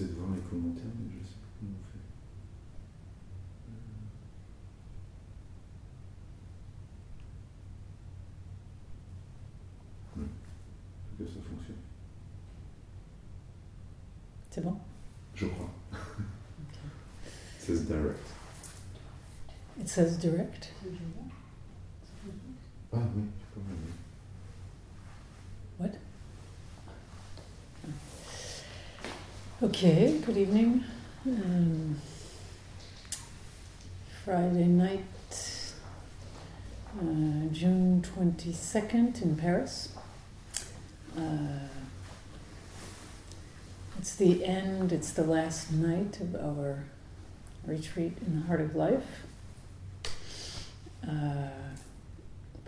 J'essaie de voir les commentaires, mais je sais pas comment on fait. Euh. Hmm. Que ça fonctionne. C'est bon? Je crois. It says direct. It says direct? Ah oui. Okay, good evening. Um, Friday night, uh, June 22nd in Paris. Uh, it's the end, it's the last night of our retreat in the Heart of Life. Uh,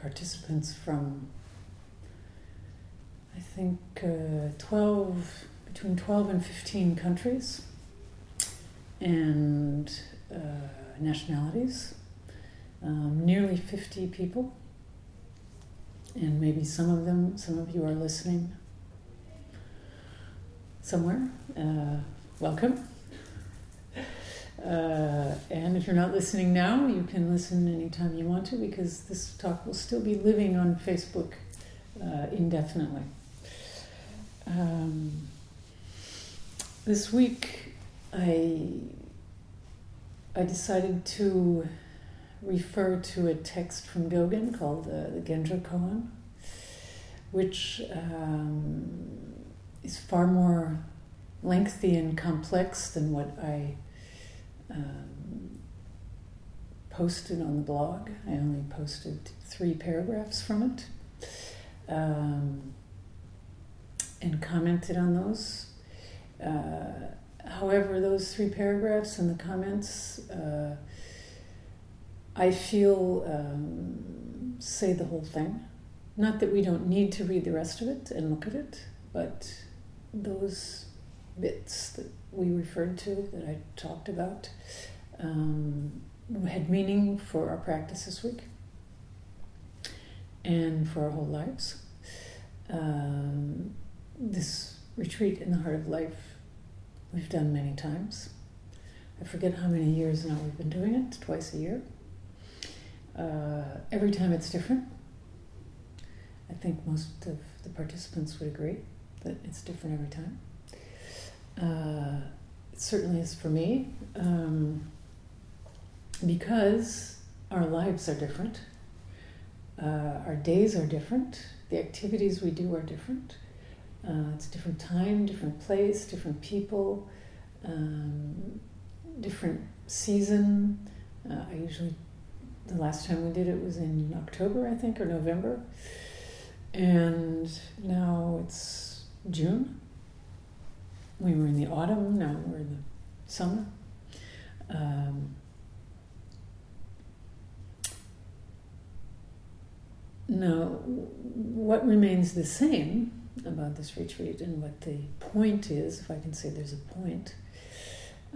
participants from I think uh, 12, between 12 and 15 countries and uh, nationalities, um, nearly 50 people. And maybe some of them, some of you are listening somewhere. Uh, welcome. Uh, and if you're not listening now, you can listen anytime you want to because this talk will still be living on Facebook uh, indefinitely. Um, this week, I I decided to refer to a text from Dogen called uh, the Genjo Koan, which um, is far more lengthy and complex than what I um, posted on the blog. I only posted three paragraphs from it. Um, and commented on those. Uh, however, those three paragraphs and the comments, uh, I feel um, say the whole thing. Not that we don't need to read the rest of it and look at it, but those bits that we referred to, that I talked about, um, had meaning for our practice this week and for our whole lives. Um, this retreat in the heart of life we've done many times. I forget how many years now we've been doing it, twice a year. Uh, every time it's different. I think most of the participants would agree that it's different every time. Uh, it certainly is for me um, because our lives are different, uh, our days are different, the activities we do are different. Uh, it's a different time, different place, different people, um, different season. Uh, I usually, the last time we did it was in October, I think, or November. And now it's June. We were in the autumn, now we're in the summer. Um, now, what remains the same about this retreat and what the point is, if I can say there's a point,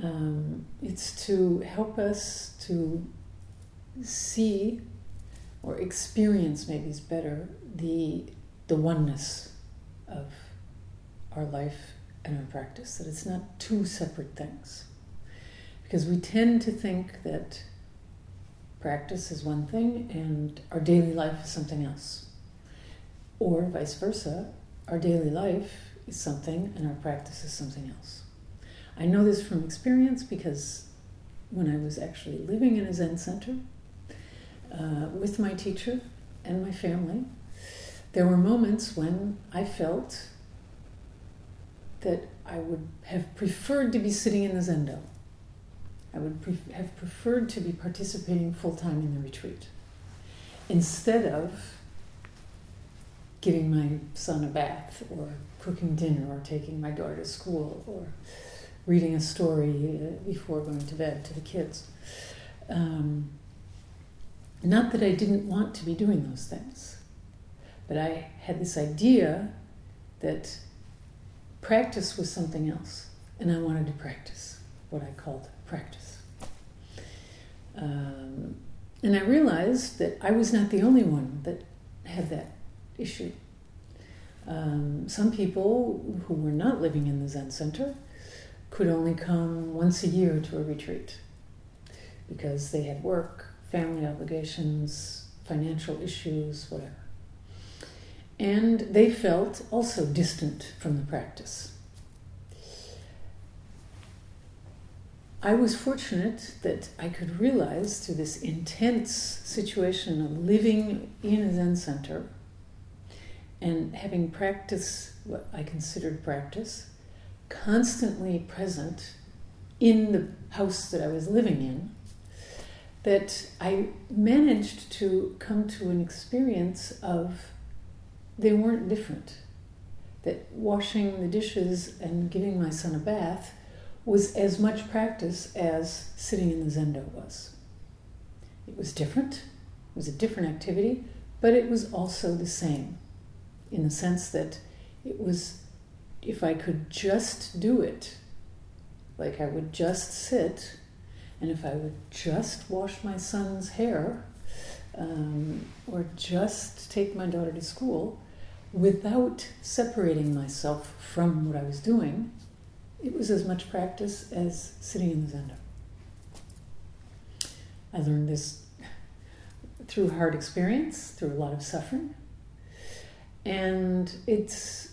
um, it's to help us to see or experience, maybe is better, the, the oneness of our life and our practice, that it's not two separate things. Because we tend to think that practice is one thing and our daily life is something else. Or vice versa, our daily life is something and our practice is something else. I know this from experience because when I was actually living in a Zen center uh, with my teacher and my family, there were moments when I felt that I would have preferred to be sitting in the Zendo. I would pre- have preferred to be participating full time in the retreat instead of giving my son a bath or cooking dinner or taking my daughter to school or reading a story uh, before going to bed to the kids. Um, not that I didn't want to be doing those things, but I had this idea that practice was something else, and I wanted to practice what I called practice. Um, and I realized that I was not the only one that had that issue. Um, some people who were not living in the Zen center could only come once a year to a retreat because they had work, family obligations, financial issues, whatever. And they felt also distant from the practice. I was fortunate that I could realize through this intense situation of living in a Zen center and having practice, what I considered practice, constantly present in the house that I was living in, that I managed to come to an experience of they weren't different. That washing the dishes and giving my son a bath was as much practice as sitting in the zendo was. It was different, it was a different activity, but it was also the same in the sense that it was, if I could just do it, like I would just sit, and if I would just wash my son's hair, um, or just take my daughter to school, without separating myself from what I was doing, it was as much practice as sitting in the zendo. I learned this through hard experience, through a lot of suffering. And it's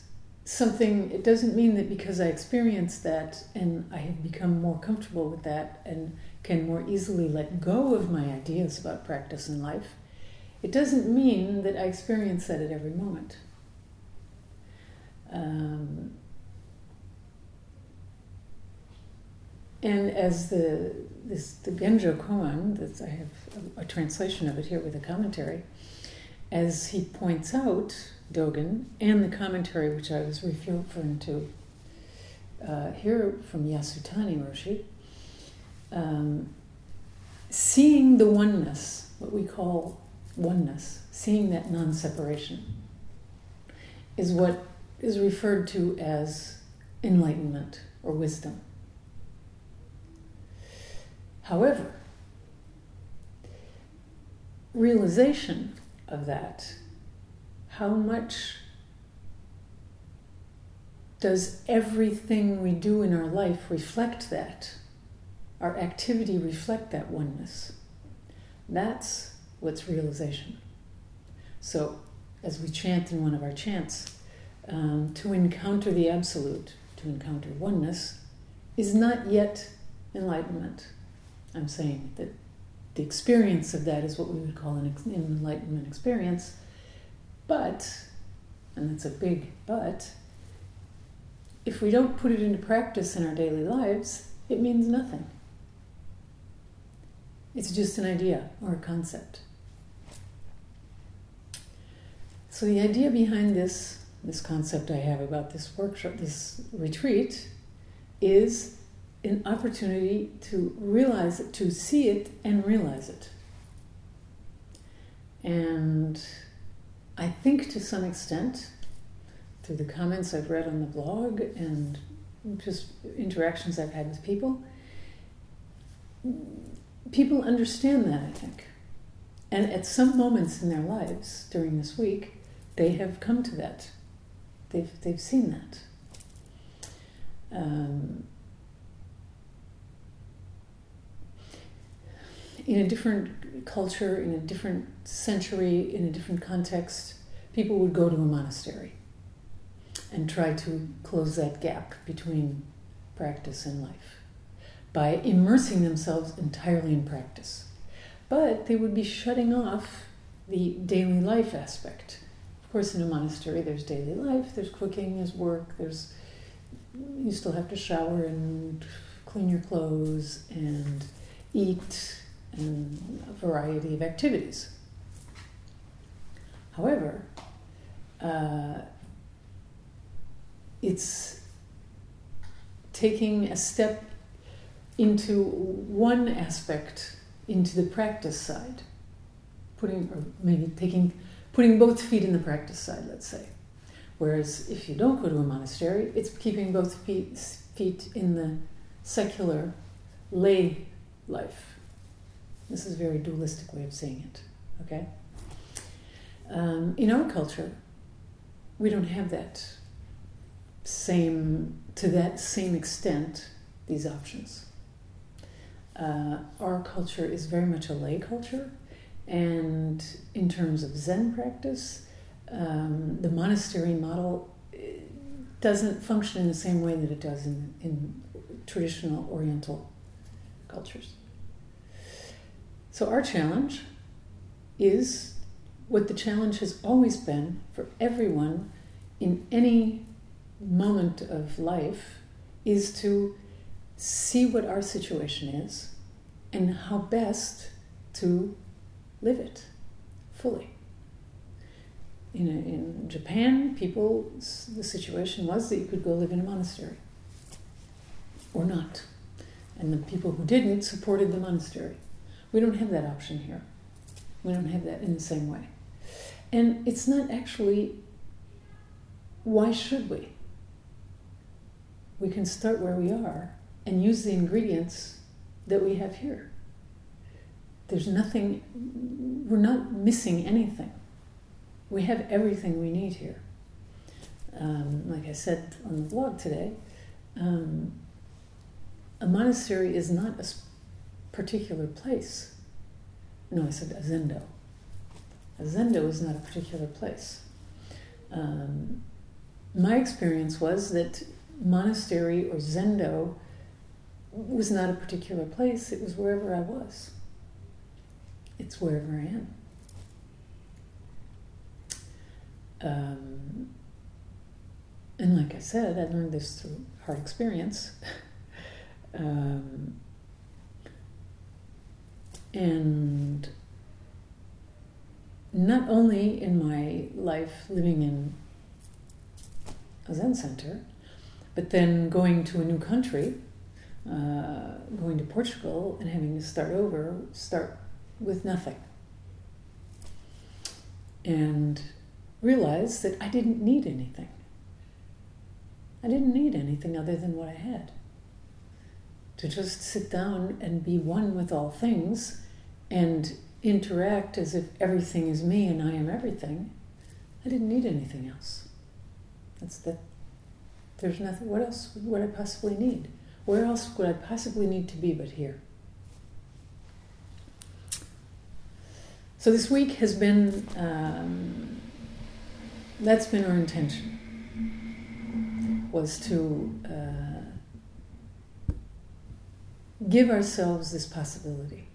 something, it doesn't mean that because I experienced that and I have become more comfortable with that and can more easily let go of my ideas about practice in life, it doesn't mean that I experience that at every moment. Um, and as the this the Genjo koan, that I have a, a, translation of it here with a commentary, as he points out, Dogen, and the commentary which I was referring to uh, here from Yasutani Roshi, um, seeing the oneness, what we call oneness, seeing that non-separation, is what is referred to as enlightenment or wisdom. However, realization of that, how much does everything we do in our life reflect that? Our activity reflect that oneness? That's what's realization. So, as we chant in one of our chants, um, to encounter the absolute, to encounter oneness, is not yet enlightenment. I'm saying that the experience of that is what we would call an enlightenment experience, but, and that's a big but, if we don't put it into practice in our daily lives, it means nothing. It's just an idea or a concept. So the idea behind this this concept I have about this workshop, this retreat, is an opportunity to realize it, to see it and realize it. And I think to some extent, through the comments I've read on the blog and just interactions I've had with people, people understand that, I think. And at some moments in their lives during this week, they have come to that They've, they've seen that. Um, in a different culture, in a different century, in a different context, people would go to a monastery and try to close that gap between practice and life by immersing themselves entirely in practice. But they would be shutting off the daily life aspect Of course, in a monastery, there's daily life, there's cooking, there's work, there's you still have to shower and clean your clothes and eat and a variety of activities. However, uh, it's taking a step into one aspect, into the practice side, putting, or maybe taking putting both feet in the practice side, let's say. Whereas if you don't go to a monastery, it's keeping both feet, feet in the secular lay life. This is a very dualistic way of seeing it, okay? Um, in our culture, we don't have that same, to that same extent, these options. Uh, our culture is very much a lay culture, and in terms of Zen practice, um, the monastery model eh, doesn't function in the same way that it does in, in traditional Oriental cultures. So, our challenge is what the challenge has always been for everyone in any moment of life is to see what our situation is and how best to live it fully. In, in Japan, people, the situation was that you could go live in a monastery or not. And the people who didn't supported the monastery. We don't have that option here. We don't have that in the same way. And it's not actually, why should we? We can start where we are and use the ingredients that we have here. There's nothing, we're not missing anything. We have everything we need here. Um, like I said on the blog today, um, a monastery is not a particular place. No, I said a zendo. Zendo is not a particular place. Um, my experience was that monastery or zendo was not a particular place, it was wherever I was. It's wherever I am. Um, and like I said, I learned this through hard experience. um, and not only in my life living in a Zen center, but then going to a new country, uh, going to Portugal and having to start over, start with nothing. And realize that I didn't need anything. I didn't need anything other than what I had. To just sit down and be one with all things and interact as if everything is me and I am everything, I didn't need anything else. That's that. There's nothing. What else would I possibly need? Where else would I possibly need to be but here? So this week has been, um, that's been our intention, was to uh, give ourselves this possibility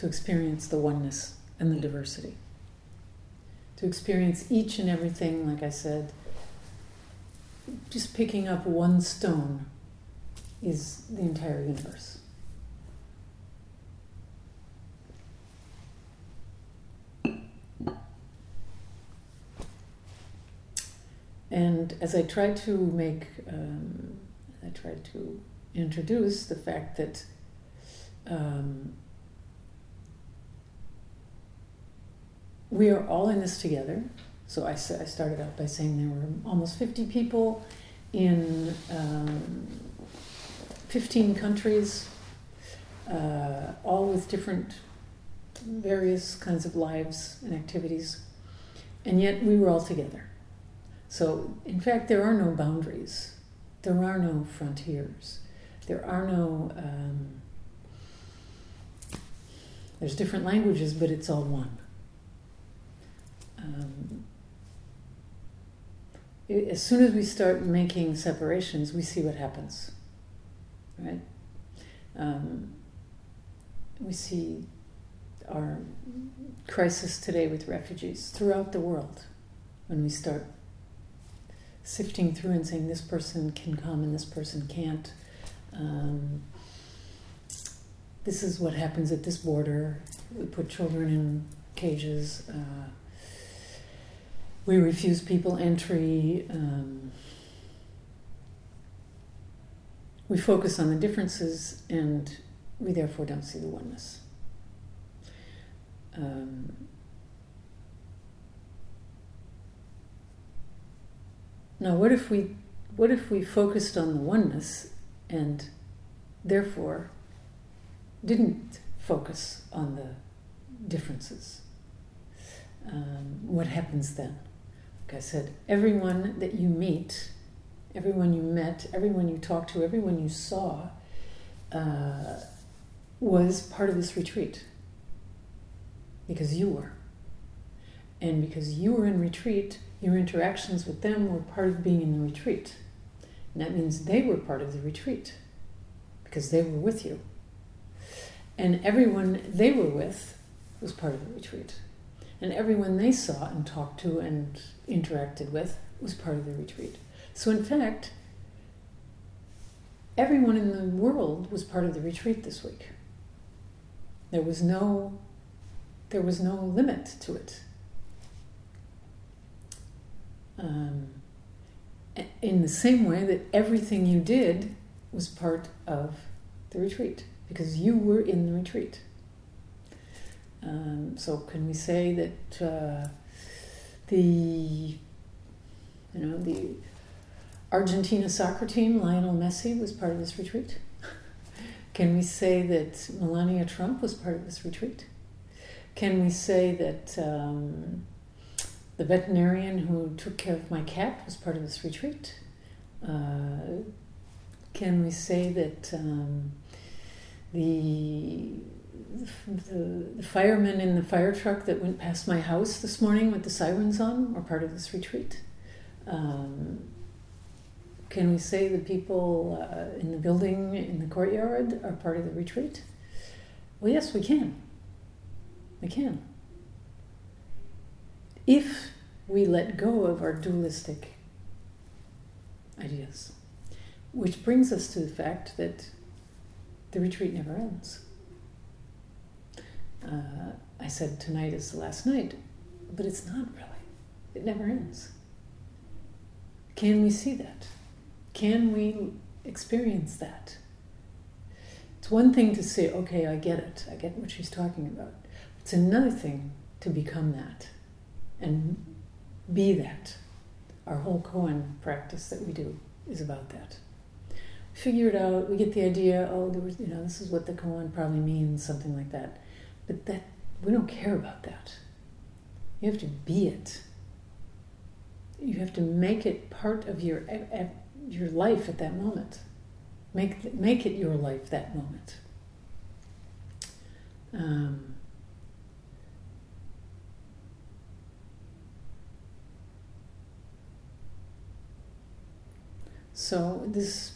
to experience the oneness and the diversity. To experience each and everything, like I said, just picking up one stone is the entire universe. And as I try to make, um, I try to introduce the fact that um, we are all in this together. So I, I started out by saying there were almost 50 people in um, 15 countries, uh, all with different, various kinds of lives and activities. And yet we were all together. So, in fact, there are no boundaries, there are no frontiers, there are no. Um, there's different languages, but it's all one. Um, as soon as we start making separations, we see what happens, right? Um, we see our crisis today with refugees throughout the world when we start sifting through and saying this person can come and this person can't. Um, this is what happens at this border. We put children in cages. Uh, we refuse people entry. Um, we focus on the differences and we therefore don't see the oneness. Um, now, what if we, what if we focused on the oneness and therefore didn't focus on the differences? Um, what happens then? Like I said, everyone that you meet everyone you met, everyone you talked to, everyone you saw uh, was part of this retreat because you were. And because you were in retreat, your interactions with them were part of being in the retreat. And that means they were part of the retreat because they were with you. And everyone they were with was part of the retreat. And everyone they saw and talked to and interacted with was part of the retreat. So, in fact, everyone in the world was part of the retreat this week. There was no, there was no limit to it. Um, in the same way that everything you did was part of the retreat because you were in the retreat. Um, so, can we say that uh, the, you know, the Argentina soccer team, Lionel Messi, was part of this retreat? Can we say that Melania Trump was part of this retreat? Can we say that um, the veterinarian who took care of my cat was part of this retreat? Uh, can we say that um, the, the, the firemen in the fire truck that went past my house this morning with the sirens on were part of this retreat? Um, can we say the people uh, in the building in the courtyard are part of the retreat? Well, yes, we can. We can. If we let go of our dualistic ideas, which brings us to the fact that the retreat never ends. Uh, I said tonight is the last night, but it's not really. It never ends. Can we see that? Can we experience that? It's one thing to say, okay, I get it, I get what she's talking about. It's another thing to become that and be that. Our whole koan practice that we do is about that. Figure it out, we get the idea, oh, there was, you know, this is what the koan probably means, something like that. But that we don't care about that. You have to be it. You have to make it part of your your life at that moment. Make, make it your life that moment. Um, so this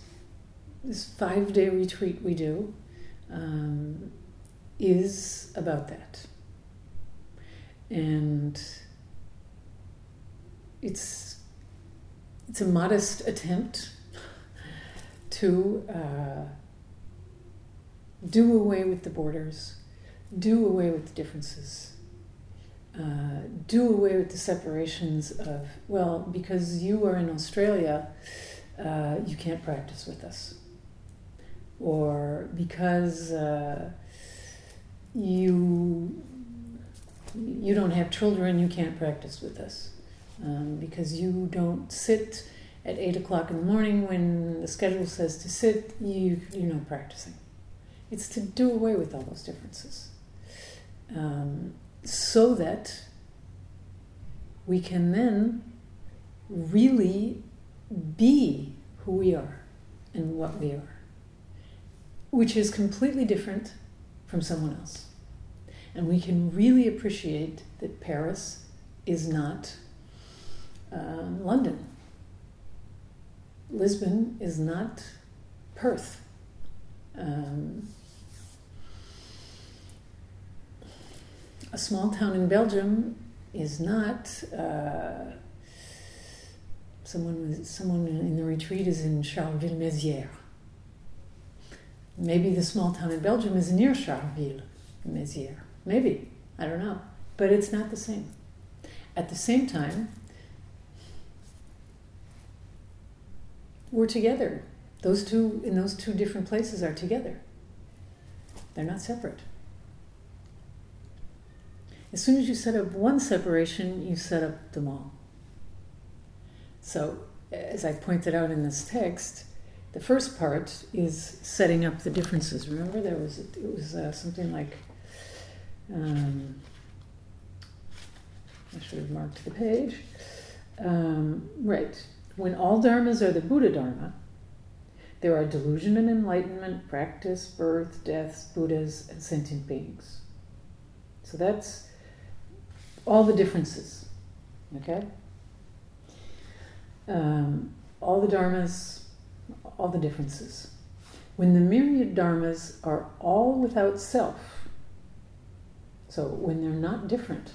this five day retreat we do um, is about that, and it's it's a modest attempt to uh, do away with the borders, do away with the differences, uh, do away with the separations of, well, because you are in Australia, uh, you can't practice with us. Or because uh, you you don't have children, you can't practice with us um, because you don't sit at eight o'clock in the morning when the schedule says to sit. You you're not practicing. It's to do away with all those differences, um, so that we can then really be who we are and what we are, which is completely different from someone else. And we can really appreciate that Paris is not um, London. Lisbon is not Perth. Um, a small town in Belgium is not. Uh, someone someone in the retreat is in Charleville-Mézières. Maybe the small town in Belgium is near Charleville-Mézières. Maybe I don't know, but it's not the same. At the same time, we're together. Those two in those two different places are together. They're not separate. As soon as you set up one separation, you set up them all. So, as I pointed out in this text, the first part is setting up the differences. Remember, there was it was uh, something like. Um, I should have marked the page. Um, right. when all dharmas are the Buddha Dharma, there are delusion and enlightenment, practice, birth, deaths, Buddhas, and sentient beings. So that's all the differences. Okay? Um, all the dharmas, all the differences. When the myriad dharmas are all without self, so when they're not different,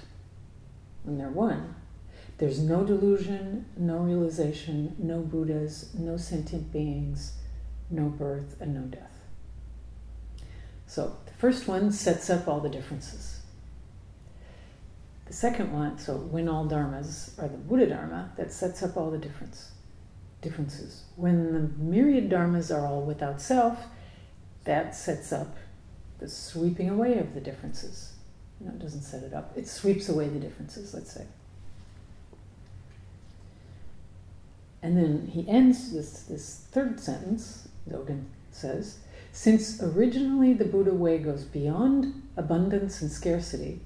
when they're one, there's no delusion, no realization, no Buddhas, no sentient beings, no birth, and no death. So the first one sets up all the differences. The second one, so when all dharmas are the Buddha Dharma, that sets up all the difference, differences. When the myriad dharmas are all without self, that sets up the sweeping away of the differences. No, it doesn't set it up. It sweeps away the differences, let's say. And then he ends this, this third sentence, Dogen says, since originally the Buddha way goes beyond abundance and scarcity,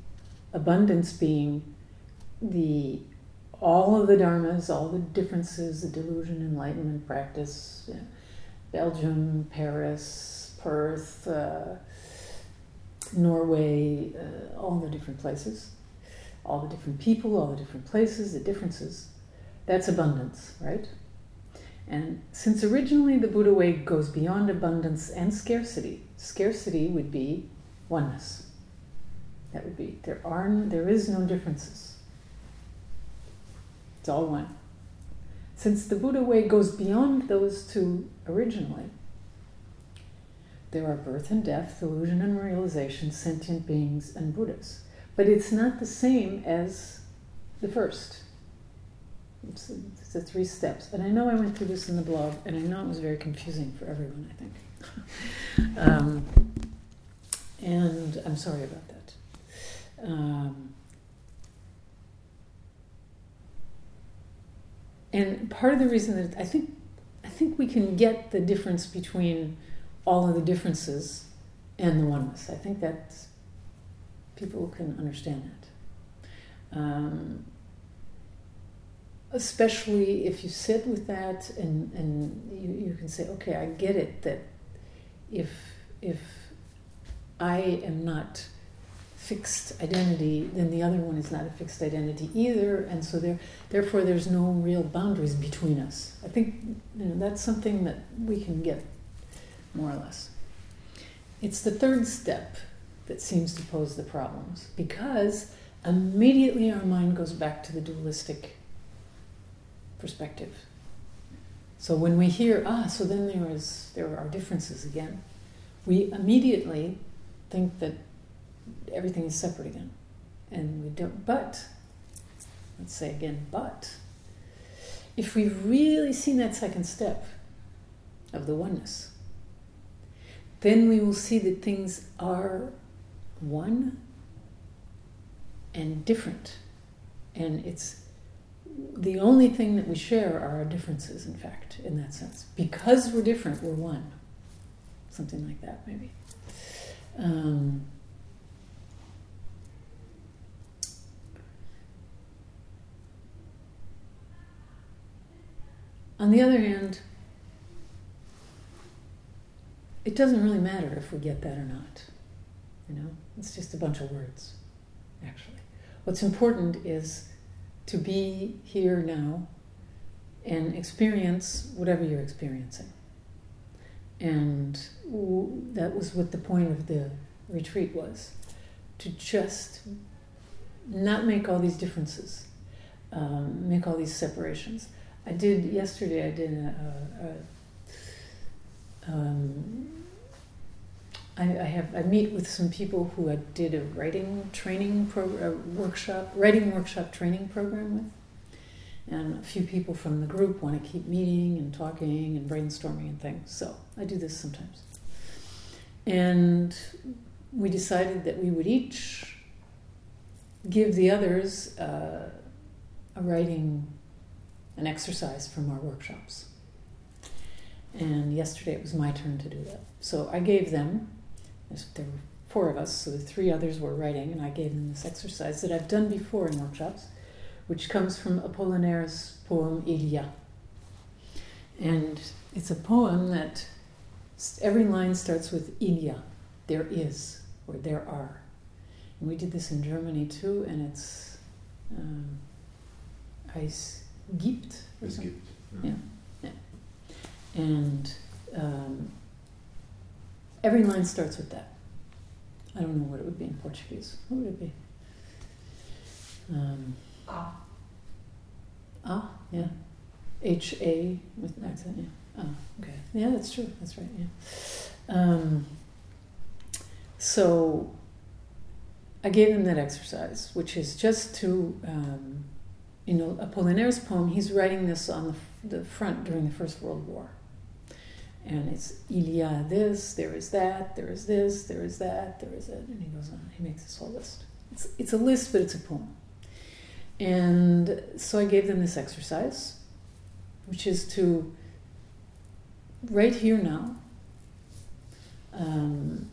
abundance being the all of the dharmas, all the differences, the delusion, enlightenment practice, you know, Belgium, Paris, Perth, uh, Norway, uh, all the different places, all the different people, all the different places, the differences. That's abundance, right? And since originally the Buddha way goes beyond abundance and scarcity, scarcity would be oneness. That would be there are there is no differences. It's all one. Since the Buddha way goes beyond those two originally, there are birth and death, illusion and realization, sentient beings and Buddhas. But it's not the same as the first. It's, it's the three steps. And I know I went through this in the blog, and I know it was very confusing for everyone, I think. um, and I'm sorry about that. Um, and part of the reason that I think I think we can get the difference between all of the differences and the oneness. I think that people can understand that. Um, especially if you sit with that and, and you, you can say, okay, I get it that if if I am not fixed identity, then the other one is not a fixed identity either, and so there, therefore, there's no real boundaries between us. I think you know, that's something that we can get more or less. It's the third step that seems to pose the problems because immediately our mind goes back to the dualistic perspective. So when we hear, ah, so then there is there are differences again, we immediately think that everything is separate again. And we don't but let's say again, but if we've really seen that second step of the oneness, then we will see that things are one and different. And it's the only thing that we share are our differences, in fact, in that sense. Because we're different, we're one. Something like that, maybe. Um, on the other hand, it doesn't really matter if we get that or not. You know, it's just a bunch of words, actually. What's important is to be here now and experience whatever you're experiencing. And that was what the point of the retreat was to just not make all these differences, um, make all these separations. I did yesterday, I did a, a, a um, I, I, have I meet with some people who I did a writing training pro, workshop, writing workshop training program with, and a few people from the group want to keep meeting and talking and brainstorming and things. So I do this sometimes, and we decided that we would each give the others uh, a writing, an exercise from our workshops. And yesterday it was my turn to do that. So I gave them there were four of us, so the three others were writing, and I gave them this exercise that I've done before in workshops, which comes from Apollinaire's poem Il y a. And it's a poem that every line starts with Il y a, there is, or there are. And we did this in Germany too, and it's um, Es gibt. Es gibt. Yeah. yeah. And um, every line starts with that. I don't know what it would be in Portuguese. What would it be? Um, ah. Ah, yeah. H A with an accent, yeah. Oh, okay. Yeah, that's true. That's right, yeah. Um, so I gave them that exercise, which is just to, um, you know, Apollinaire's poem, he's writing this on the, the front during the First World War. And it's il y a this, there is that, there is this, there is that, there is that, and he goes on. He makes this whole list. It's, it's a list, but it's a poem. And so I gave them this exercise, which is to, right here now, um,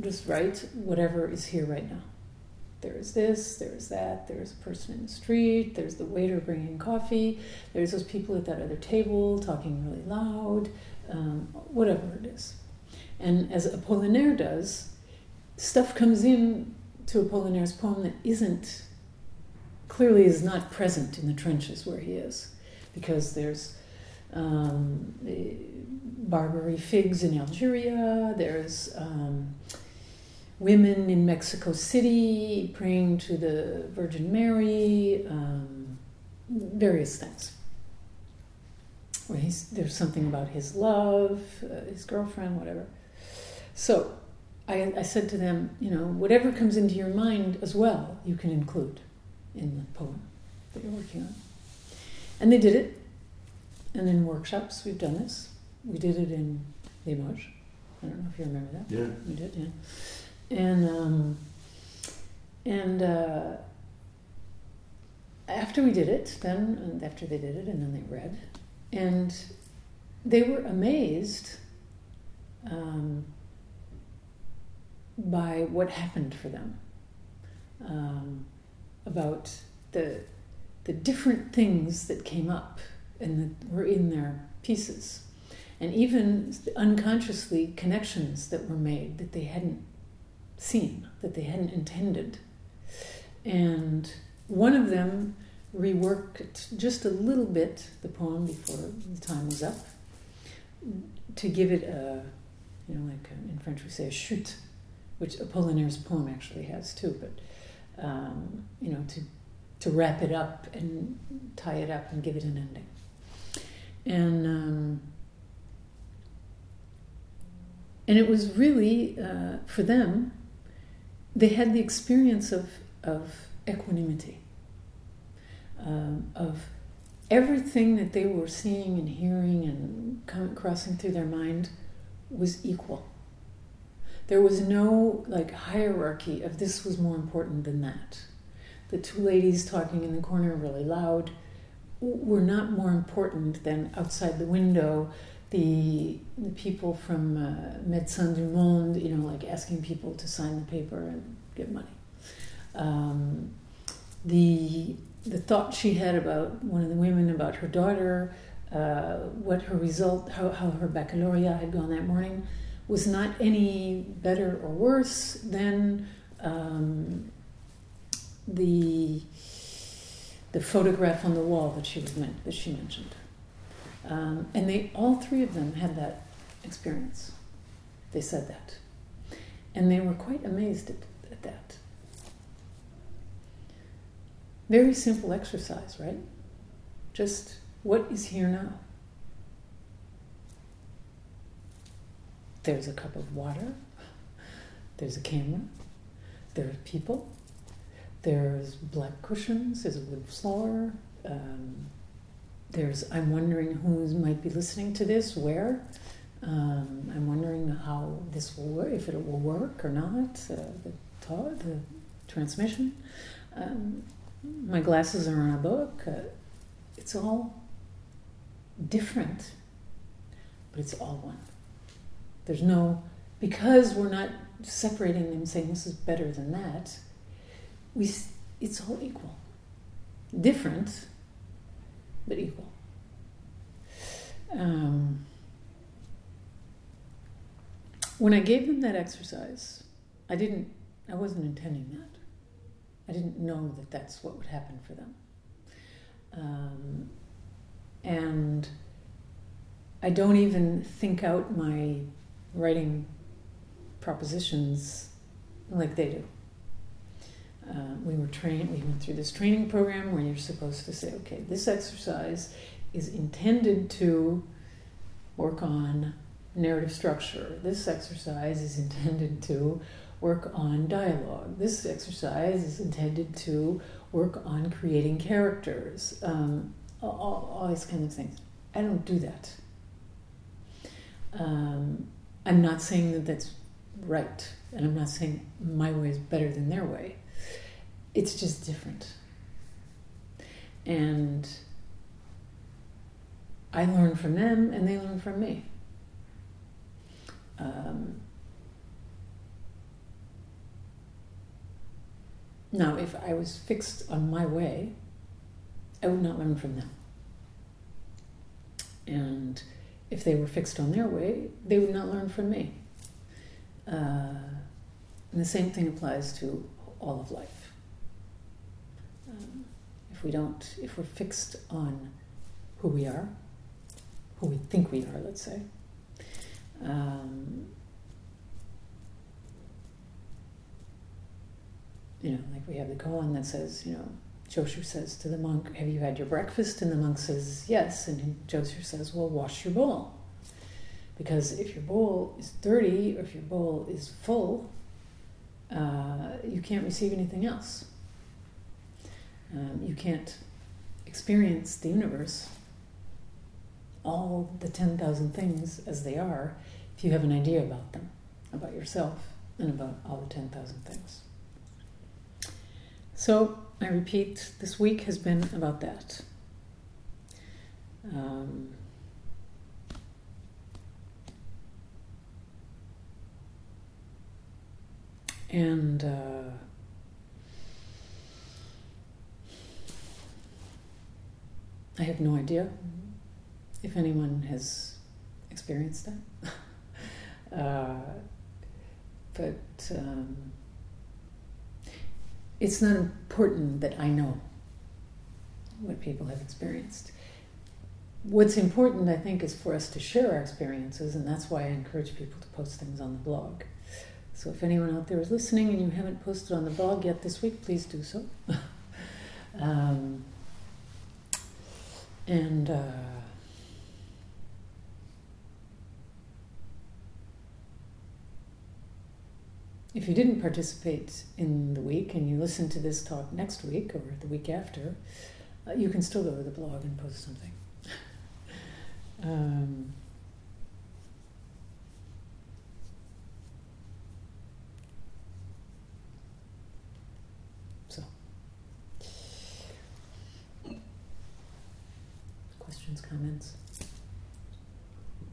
just write whatever is here right now. There is this, there is that, there is a person in the street, there's the waiter bringing coffee, there's those people at that other table talking really loud, um, whatever it is. And as Apollinaire does, stuff comes in to Apollinaire's poem that isn't, clearly is not present in the trenches where he is, because there's um, Barbary figs in Algeria, there's um, women in Mexico City praying to the Virgin Mary, um, various things. There's something about his love, uh, his girlfriend, whatever. So I, I said to them, you know, whatever comes into your mind as well, you can include in the poem that you're working on. And they did it. And in workshops, we've done this. We did it in Limoges. I don't know if you remember that. Yeah. We did, yeah and um, and uh, after we did it, then after they did it, and then they read, and they were amazed um, by what happened for them. Um, about the the different things that came up and that were in their pieces, and even unconsciously connections that were made that they hadn't seen, that they hadn't intended. And one of them reworked just a little bit the poem before the time was up to give it a, you know, like in French we say a chute, which Apollinaire's poem actually has too, but, um, you know, to, to wrap it up and tie it up and give it an ending. And um, and it was really uh, for them they had the experience of, of equanimity, um, of everything that they were seeing and hearing and crossing through their mind was equal. There was no like hierarchy of this was more important than that. The two ladies talking in the corner really loud were not more important than outside the window the, the people from uh, Médecins du Monde, you know, like asking people to sign the paper and give money. Um, the the thought she had about one of the women about her daughter, uh, what her result, how, how her baccalaureate had gone that morning, was not any better or worse than um, the the photograph on the wall that she was meant that she mentioned. Um, and they, all three of them had that experience. They said that. And they were quite amazed at, at that. Very simple exercise, right? Just what is here now? There's a cup of water, there's a camera, there are people, there's black cushions, there's a wood floor. Um, there's I'm wondering who might be listening to this, where. Um, I'm wondering how this will work, if it will work or not. Uh, the the transmission. Um, my glasses are on a book. Uh, it's all different, but it's all one. There's no because we're not separating them, saying this is better than that. We it's all equal, different, but equal. um, when I gave them that exercise, I didn't, I wasn't intending that. I didn't know that that's what would happen for them. Um, and I don't even think out my writing propositions like they do. Uh, we were trained, we went through this training program where you're supposed to say, okay, this exercise is intended to work on narrative structure. This exercise is intended to work on dialogue. This exercise is intended to work on creating characters, um, all, all, these kinds of things. I don't do that. Um, I'm not saying that that's right, and I'm not saying my way is better than their way. It's just different. And I learn from them, and they learn from me. Um, now, if I was fixed on my way, I would not learn from them. And if they were fixed on their way, they would not learn from me. Uh, and the same thing applies to all of life. If we don't, if we're fixed on who we are, who we think we are, let's say, um, you know, like we have the koan that says, you know, Joshu says to the monk, Have you had your breakfast? And the monk says, Yes. And Joshu says, Well, wash your bowl. Because if your bowl is dirty or if your bowl is full, uh, you can't receive anything else. Um, you can't experience the universe, all the 10,000 things as they are, if you have an idea about them, about yourself, and about all the 10,000 things. So, I repeat, this week has been about that. Um, and uh, I have no idea if anyone has experienced that. uh, but um, it's not important that I know what people have experienced. What's important, I think, is for us to share our experiences, and that's why I encourage people to post things on the blog. So if anyone out there is listening and you haven't posted on the blog yet this week, please do so. um, and uh, if you didn't participate in the week and you listen to this talk next week or the week after, uh, you can still go to the blog and post something. um, so, questions, comments?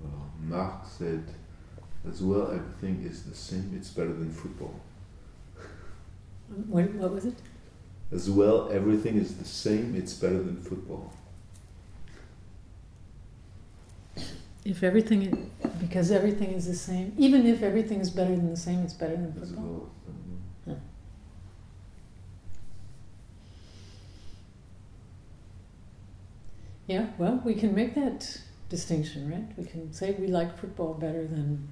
Well, Mark said as well, everything is the same. It's better than football. What, what was it? As well, everything is the same. It's better than football. If everything, because everything is the same, even if everything is better than the same, it's better than As football. well. um, Yeah, well, we can make that distinction, right? We can say we like football better than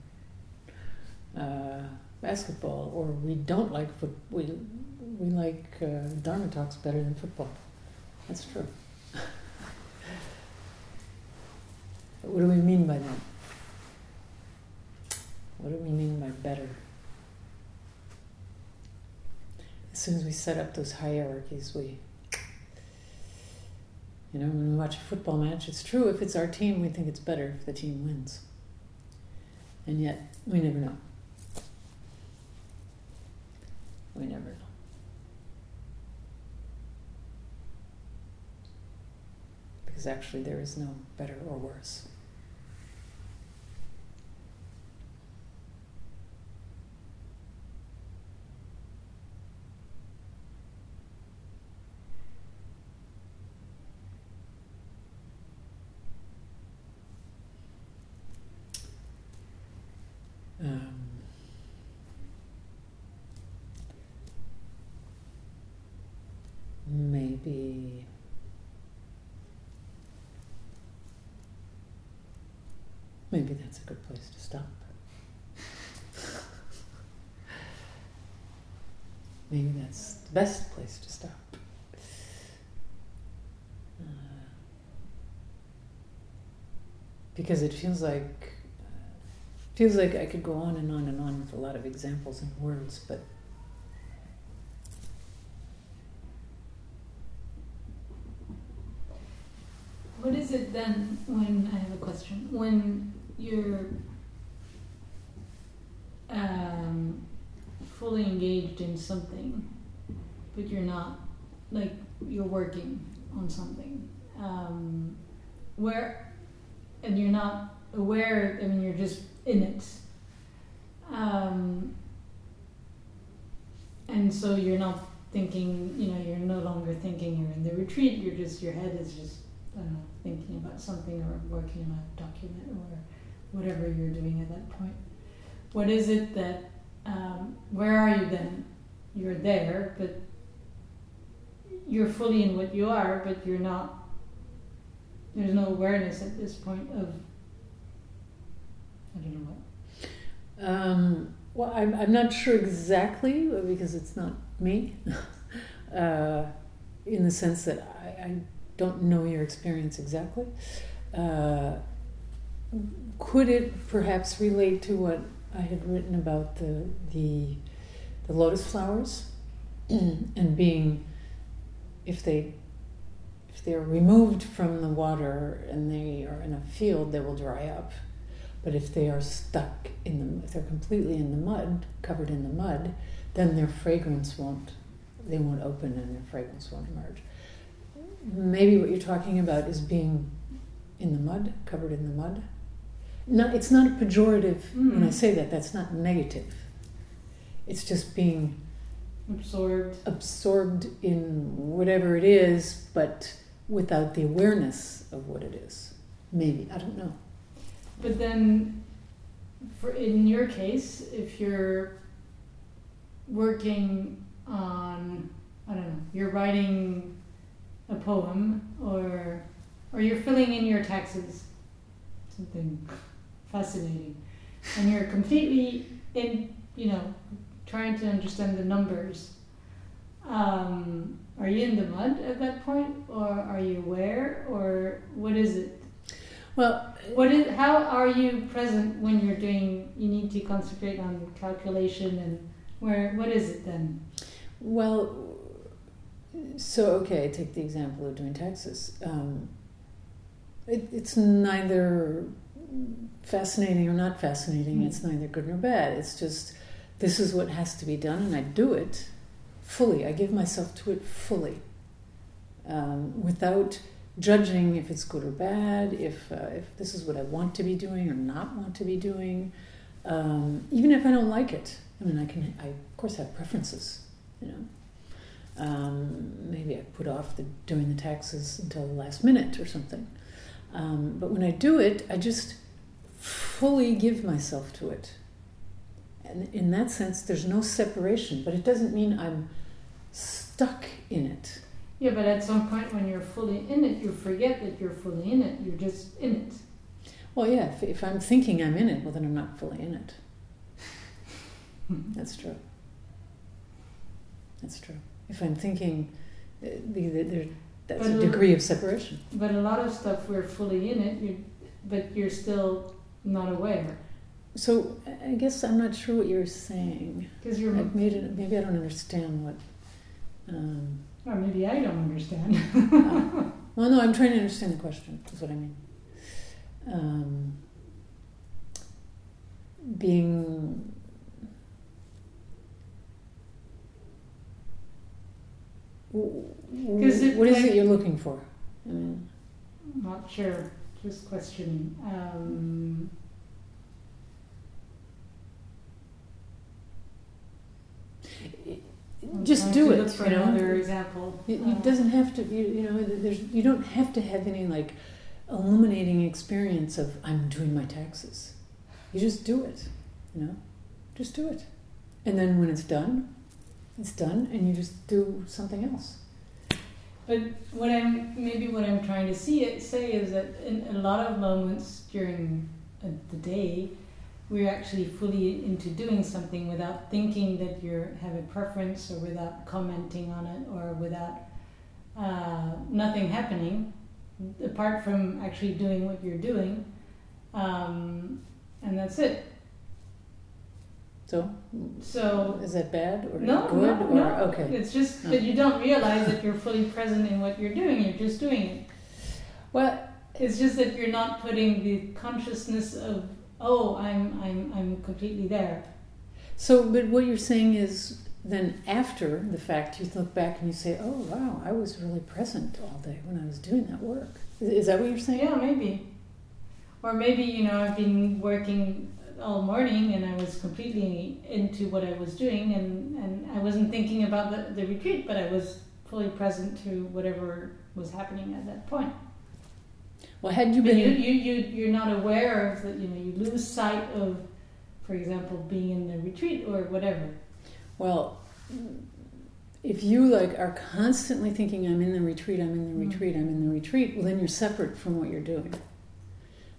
uh, basketball, or we don't like foot. We we like uh, Dharma talks better than football. That's true. what do we mean by that? What do we mean by better? As soon as we set up those hierarchies, we you know, when we watch a football match, it's true if it's our team, we think it's better if the team wins. And yet, we never know. We never know. Because actually, there is no better or worse. Maybe that's a good place to stop. maybe that's the best place to stop. Uh, because it feels like feels like I could go on and on and on with a lot of examples and words, but What is it then when I have a question? When you're um, fully engaged in something, but you're not like you're working on something, um, where and you're not aware. I mean, you're just in it, um, and so you're not thinking. You know, you're no longer thinking you're in the retreat. You're just your head is just I don't know, thinking about something or working on a document or whatever you're doing at that point. What is it that, um, where are you then? You're there, but you're fully in what you are, but you're not, there's no awareness at this point of, I don't know what. Um, well, I'm, I'm not sure exactly because it's not me, uh, in the sense that I, I don't know your experience exactly. Uh, could it perhaps relate to what I had written about the the, the lotus flowers mm. and being if they if they are removed from the water and they are in a field, they will dry up. But if they are stuck in the if they're completely in the mud, covered in the mud, then their fragrance won't they won't open and their fragrance won't emerge maybe what you're talking about is being in the mud, covered in the mud. No, it's not a pejorative mm. when I say that. That's not negative. It's just being absorbed, absorbed in whatever it is, but without the awareness of what it is. Maybe I don't know. But then, for in your case, if you're working on, I don't know, you're writing a poem or or you're filling in your taxes something fascinating. And you're completely in you know trying to understand the numbers. Um, are you in the mud at that point or are you aware or what is it? Well what is how are you present when you're doing you need to concentrate on calculation and where what is it then? Well so okay, take the example of doing taxes. Um, it, it's neither fascinating or not fascinating. Mm. It's neither good nor bad. It's just this is what has to be done, and I do it fully. I give myself to it fully, um, without judging if it's good or bad, if uh, if this is what I want to be doing or not want to be doing, um, even if I don't like it. I mean, I can. I of course have preferences, you know. Um, maybe I put off the, doing the taxes until the last minute or something. Um, but when I do it, I just fully give myself to it. And in that sense, there's no separation, but it doesn't mean I'm stuck in it. Yeah, but at some point when you're fully in it, you forget that you're fully in it. You're just in it. Well, yeah, if, if I'm thinking I'm in it, well, then I'm not fully in it. That's true. That's true if I'm thinking, uh, there, that's but a degree of separation. But a lot of stuff we're fully in it, you, but you're still not aware. So I guess I'm not sure what you're saying. Because you're I've made it. Maybe I don't understand what. Um, or maybe I don't understand. uh, well, no, I'm trying to understand the question. Is what I mean. Um, being Because what is like, it you're looking for? I mean, not sure. Just questioning. Um, just do it. You know? another example. It, it doesn't have to. You, you know, there's you don't have to have any like illuminating experience of I'm doing my taxes. You just do it. You know, just do it, and then when it's done, it's done and you just do something else but what i'm maybe what i'm trying to see it say is that in a lot of moments during uh, the day, we're actually fully into doing something without thinking that you have a preference or without commenting on it or without uh, nothing happening apart from actually doing what you're doing. Um, and that's it. So, So is that bad or no, good no, or no. okay? It's just that you don't realize that you're fully present in what you're doing. You're just doing it. Well, It's just that you're not putting the consciousness of oh, I'm I'm I'm completely there. so but what you're saying is then after the fact you look back and you say, "Oh wow, I was really present all day when I was doing that work." Is, is that what you're saying? Yeah, maybe. Or maybe you know I've been working all morning and I was completely into what I was doing and and I wasn't thinking about the, the retreat, but I was fully present to whatever was happening at that point. Well, had you But been you, you, you, you're not aware of that, you know, you lose sight of, for example, being in the retreat or whatever. Well, if you like are constantly thinking, "I'm in the retreat, I'm in the Mm. retreat, I'm in the retreat," well, then you're separate from what you're doing,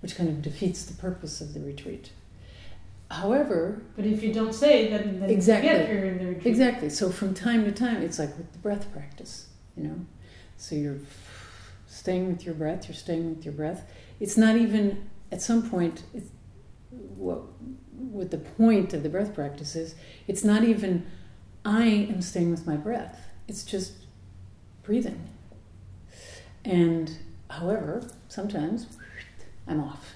which kind of defeats the purpose of the retreat. However, But if you don't say, then, then Exactly. you forget you're in the exactly. So from time to time, it's like with the breath practice, you know. So you're staying with your breath. You're staying with your breath. It's not even at some point. It's, what what the point of the breath practice is. It's not even I am staying with my breath. It's just breathing. And however, sometimes I'm off,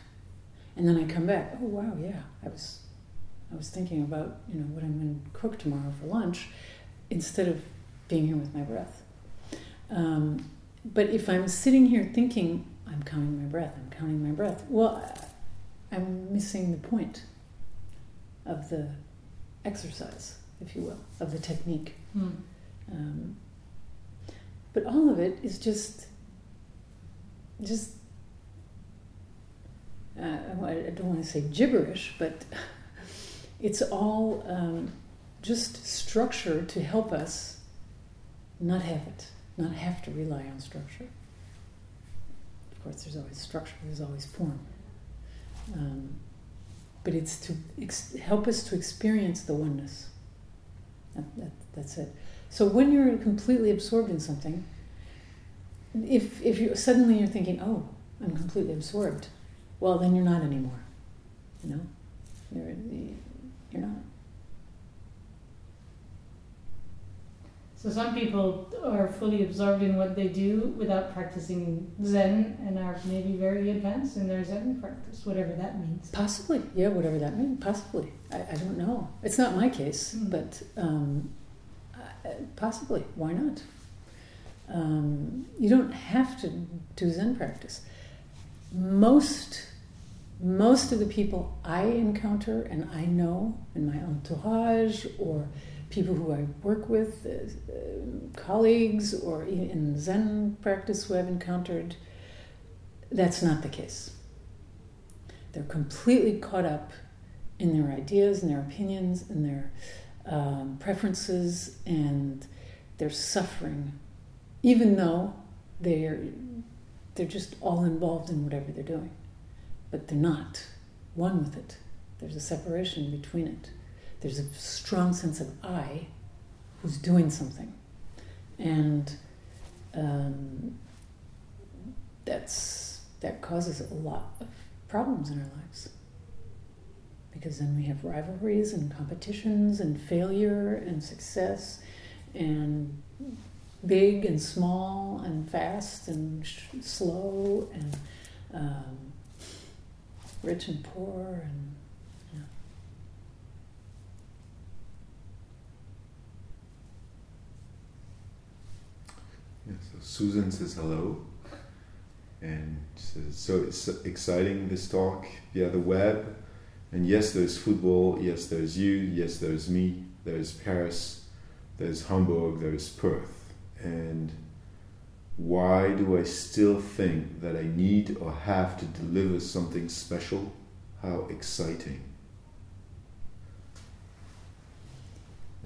and then I come back. Oh wow, yeah, I was I was thinking about you know what I'm going to cook tomorrow for lunch, instead of being here with my breath. Um, but if I'm sitting here thinking I'm counting my breath, I'm counting my breath, well, I'm missing the point of the exercise, if you will, of the technique. Hmm. Um, but all of it is just, just. Uh, I don't want to say gibberish, but it's all um, just structure to help us not have it, not have to rely on structure. Of course, there's always structure, there's always form. Um, but it's to ex- help us to experience the oneness. That, that, that's it. So when you're completely absorbed in something, if, if you suddenly you're thinking, oh, I'm completely absorbed, well, then you're not anymore. You know, you're, you're not. So some people are fully absorbed in what they do without practicing Zen and are maybe very advanced in their Zen practice, whatever that means. Possibly, yeah, whatever that means. Possibly, I, I don't know. It's not my case, Mm. but um, uh, possibly. Why not? Um, you don't have to do Zen practice. Most, most of the people I encounter and I know in my entourage or people who I work with, uh, colleagues, or in Zen practice who I've encountered, that's not the case. They're completely caught up in their ideas and their opinions and their um, preferences, and they're suffering, even though they're they're just all involved in whatever they're doing, but they're not one with it. There's a separation between it. There's a strong sense of I, who's doing something, and um, that's that causes a lot of problems in our lives because then we have rivalries and competitions and failure and success and big and small and fast and sh- slow and um, rich and poor and yeah. Yeah, so Susan says hello, and says, so it's exciting this talk via the web. And yes, there's football. Yes, there's you. Yes, there's me. There's Paris. There's Hamburg. There's Perth. And why do I still think that I need or have to deliver something special? How exciting!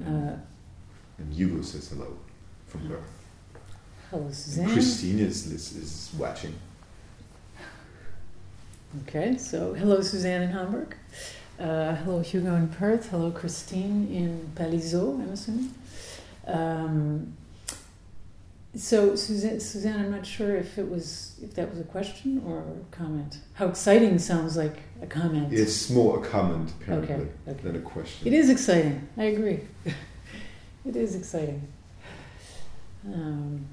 Uh, And Hugo says hello from Perth. hello, And Suzanne. Christine is, is, is watching. Okay, so hello, Suzanne in Hamburg. Uh, hello, Hugo in Perth. Hello, Christine in Palaiseau, I'm assuming. Um, so, Suzanne, Suzanne, I'm not sure if it was if that was a question or a comment. How exciting sounds like a comment. It's more a comment, apparently, Okay, okay. than a question. It is exciting. I agree. it is exciting. Um,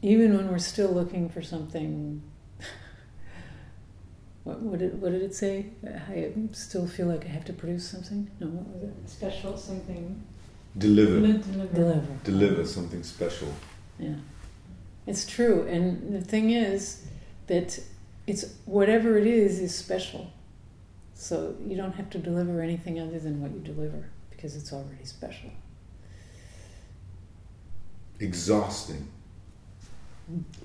even when we're still looking for something. What, what, did, what did it say? I still feel like I have to produce something? No, what was it? Special something. Deliver. Deliver. Deliver. Deliver something special. Yeah. It's true. And the thing is that it's whatever it is is special. So you don't have to deliver anything other than what you deliver because it's already special. Exhausting.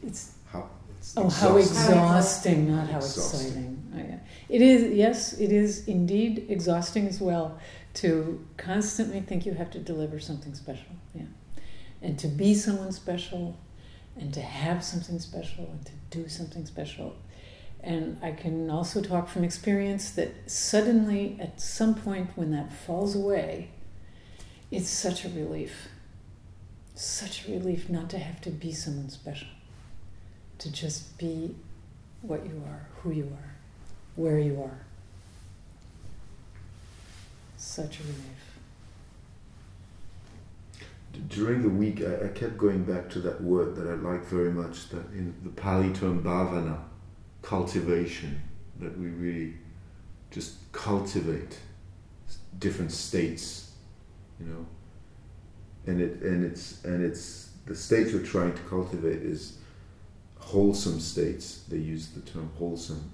It's How, it's oh how exhausting. exhausting, not how Exhausting. exciting. Oh, yeah. It is yes, it is indeed exhausting as well to constantly think you have to deliver something special. Yeah. And to be someone special and to have something special and to do something special. And I can also talk from experience that suddenly, at some point, when that falls away, it's such a relief. Such a relief not to have to be someone special, to just be what you are, who you are, where you are. Such a relief. During the week, I, I kept going back to that word that I like very much, that in the Pali term bhavana, cultivation, that we really just cultivate different states, you know. And it and it's and it's the states we're trying to cultivate is wholesome states. They use the term wholesome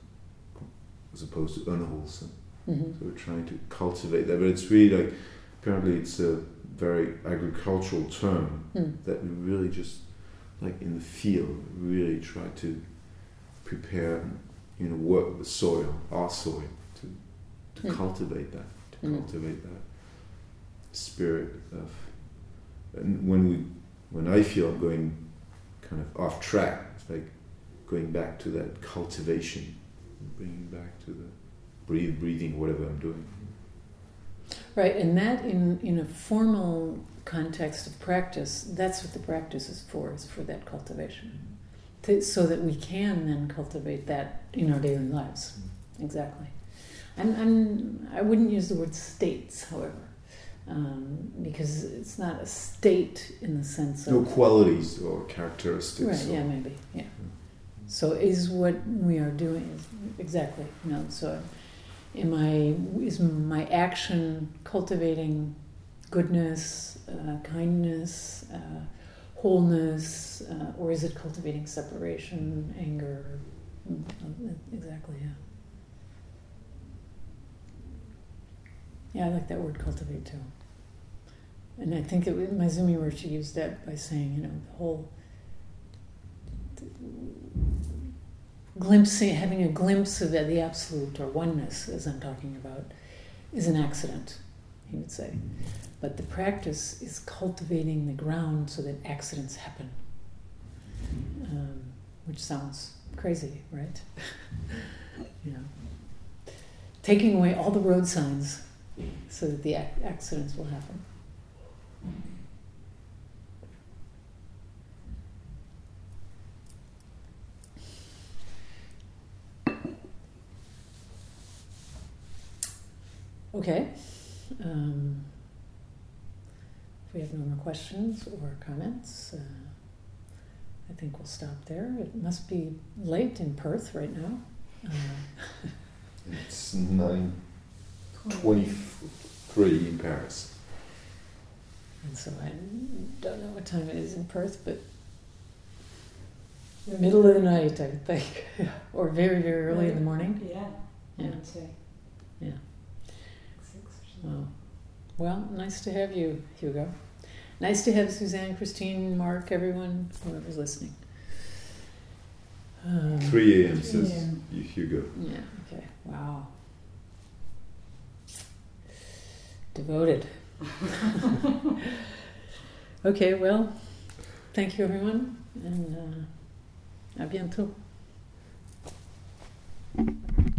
as opposed to unwholesome. Mhm. So we're trying to cultivate that, but it's really like apparently it's a very agricultural term Mm. that we really just like in the field really try to prepare and you know work the soil, our soil, to to Mm. cultivate that, to Mm. cultivate that spirit of. And when we, when I feel I'm going kind of off track, it's like going back to that cultivation, bringing back to the breathe, breathing, whatever I'm doing. Right, and that in, in a formal context of practice, that's what the practice is for, is for that cultivation. To, so that we can then cultivate that in our daily lives. Exactly. I'm, I'm, I wouldn't use the word states, however, um, because it's not a state in the sense of. No qualities or characteristics. Right, or- yeah, maybe, yeah. So is what we are doing, exactly, you know, so am I, is my action cultivating goodness, uh, kindness, uh, wholeness, uh, or is it cultivating separation, anger? Exactly, yeah. Yeah, I like that word cultivate too. And I think it, Maezumi Roshi used that by saying, you know, the whole glimpsing, having a glimpse of the absolute or oneness, as I'm talking about, is an accident, he would say. But the practice is cultivating the ground so that accidents happen, um, which sounds crazy, right? you know, taking away all the road signs so that the ac- accidents will happen. Okay. Um, if we have no more questions or comments, uh, I think we'll stop there. It must be late in Perth right now. Uh, It's nine twenty-three in Paris. and so I don't know what time it is in Perth, but middle of the night, I would think, or very, very early in the morning. Yeah. Yeah. I would say. Yeah. Six. Wow. Well, nice to have you, Hugo. Nice to have Suzanne, Christine, Mark, everyone, whoever's listening. Um, Three a.m. says Yeah. you Hugo. Yeah, okay. Wow. Devoted. okay, well, thank you, everyone, and uh, à bientôt. Okay.